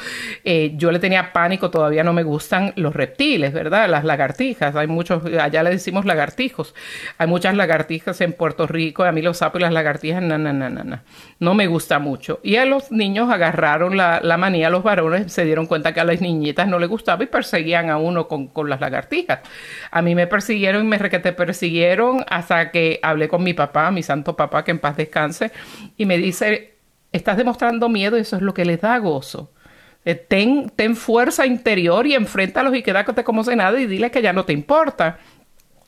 Eh, yo le tenía pánico, todavía no me gustan los reptiles, ¿verdad? Las lagartijas. Hay muchos, allá le decimos lagartijos. Hay muchas lagartijas en Puerto Rico. A mí los sapos las lagartijas, no, no, no, no, no. me gusta mucho. Y a los niños agarraron la, la manía, los varones se dieron cuenta que a las niñitas no les gustaba y perseguían a uno con, con las lagartijas. A mí me persiguieron y me requete persiguieron hasta que hablé con mi papá, mi santo papá que en paz descanse, y me dice, estás demostrando miedo y eso es lo que les da gozo. Eh, ten, ten fuerza interior y enfréntalos y quédate como si nada y dile que ya no te importa.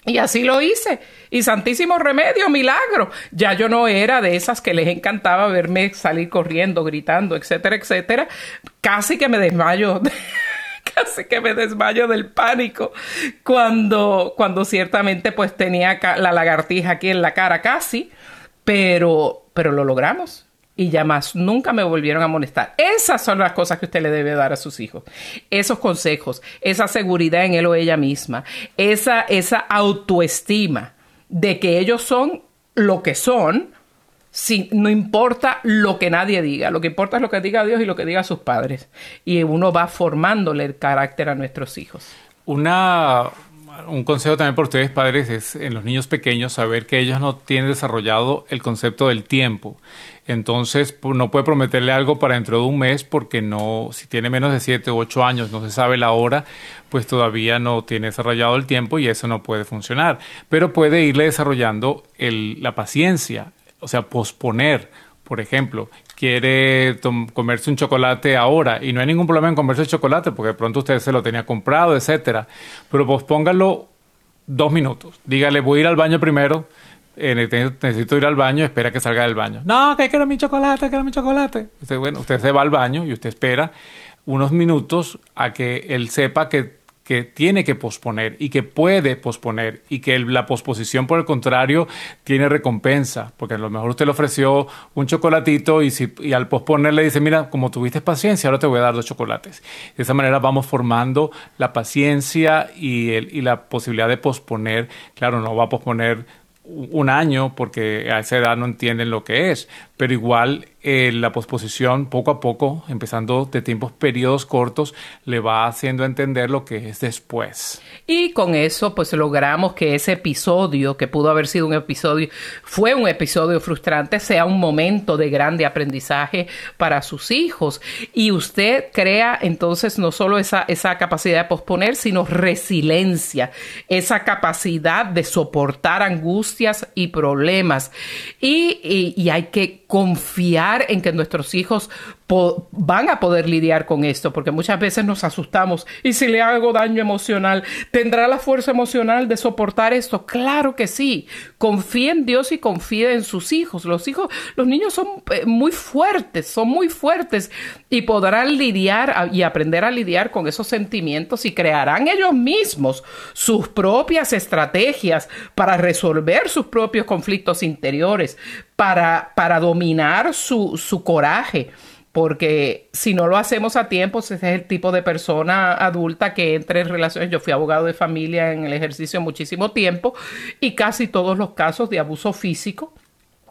Y así lo hice. Y santísimo remedio, milagro. Ya yo no era de esas que les encantaba verme salir corriendo, gritando, etcétera, etcétera. Casi que me desmayo. [laughs] casi que me desmayo del pánico cuando, cuando ciertamente pues tenía la lagartija aquí en la cara casi pero, pero lo logramos y ya más nunca me volvieron a molestar. Esas son las cosas que usted le debe dar a sus hijos. Esos consejos, esa seguridad en él o ella misma, esa, esa autoestima de que ellos son lo que son, sin, no importa lo que nadie diga, lo que importa es lo que diga Dios y lo que diga sus padres. Y uno va formándole el carácter a nuestros hijos. Una, un consejo también por ustedes padres es en los niños pequeños saber que ellos no tienen desarrollado el concepto del tiempo. Entonces no puede prometerle algo para dentro de un mes porque no, si tiene menos de 7 u 8 años, no se sabe la hora, pues todavía no tiene desarrollado el tiempo y eso no puede funcionar. Pero puede irle desarrollando la paciencia, o sea, posponer por ejemplo, quiere comerse un chocolate ahora y no hay ningún problema en comerse el chocolate porque de pronto usted se lo tenía comprado, etcétera. Pero pospóngalo dos minutos. Dígale, voy a ir al baño primero. Eh, necesito ir al baño, espera que salga del baño. No, que quiero mi chocolate, quiero mi chocolate. Usted, bueno, usted se va al baño y usted espera unos minutos a que él sepa que que tiene que posponer y que puede posponer y que la posposición por el contrario tiene recompensa, porque a lo mejor usted le ofreció un chocolatito y, si, al posponer le dice, mira, como tuviste paciencia, ahora te voy a dar dos chocolates. De esa manera vamos formando la paciencia y, el, y la posibilidad de posponer. Claro, no va a posponer un año porque a esa edad no entienden lo que es, pero igual eh, la posposición poco a poco, empezando de tiempos periodos cortos, le va haciendo entender lo que es después. Y con eso pues logramos que ese episodio, que pudo haber sido un episodio, fue un episodio frustrante, sea un momento de grande aprendizaje para sus hijos. Y usted crea entonces no solo esa, esa capacidad de posponer, sino resiliencia, esa capacidad de soportar angustias y problemas. y, y hay que confiar en que nuestros hijos van a poder lidiar con esto, porque muchas veces nos asustamos. ¿Y si le hago daño emocional? ¿Tendrá la fuerza emocional de soportar esto? Claro que sí. Confía en Dios y confía en sus hijos. Los hijos, los niños son eh, muy fuertes, son muy fuertes y podrán lidiar y aprender a lidiar con esos sentimientos y crearán ellos mismos sus propias estrategias para resolver sus propios conflictos interiores, para, para dominar su, su coraje porque si no lo hacemos a tiempo, ese es el tipo de persona adulta que entra en relaciones. Yo fui abogado de familia en el ejercicio muchísimo tiempo y casi todos los casos de abuso físico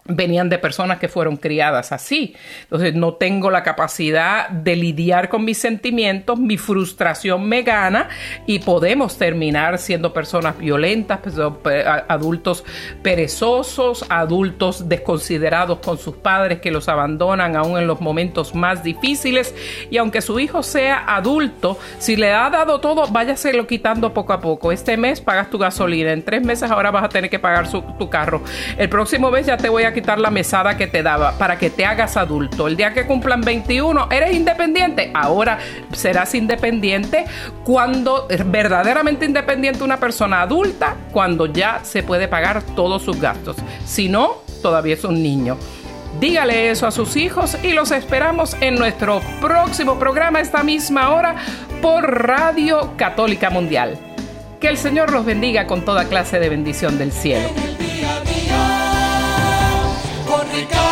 venían de personas que fueron criadas así. Entonces no tengo la capacidad de lidiar con mis sentimientos, mi frustración me gana y podemos terminar siendo personas violentas, pues, adultos perezosos, adultos desconsiderados con sus padres que los abandonan aún en los momentos más difíciles y aunque su hijo sea adulto, si le ha dado todo, váyaselo quitando poco a poco. Este mes pagas tu gasolina, en tres meses ahora vas a tener que pagar tu carro. El próximo mes ya te voy a quitar la mesada que te daba para que te hagas adulto. El día que cumplan 21, eres independiente. Ahora serás independiente cuando verdaderamente independiente una persona adulta, cuando ya se puede pagar todos sus gastos. Si no, todavía es un niño. Dígale eso a sus hijos y los esperamos en nuestro próximo programa esta misma hora por Radio Católica Mundial. Que el Señor los bendiga con toda clase de bendición del cielo. Africa.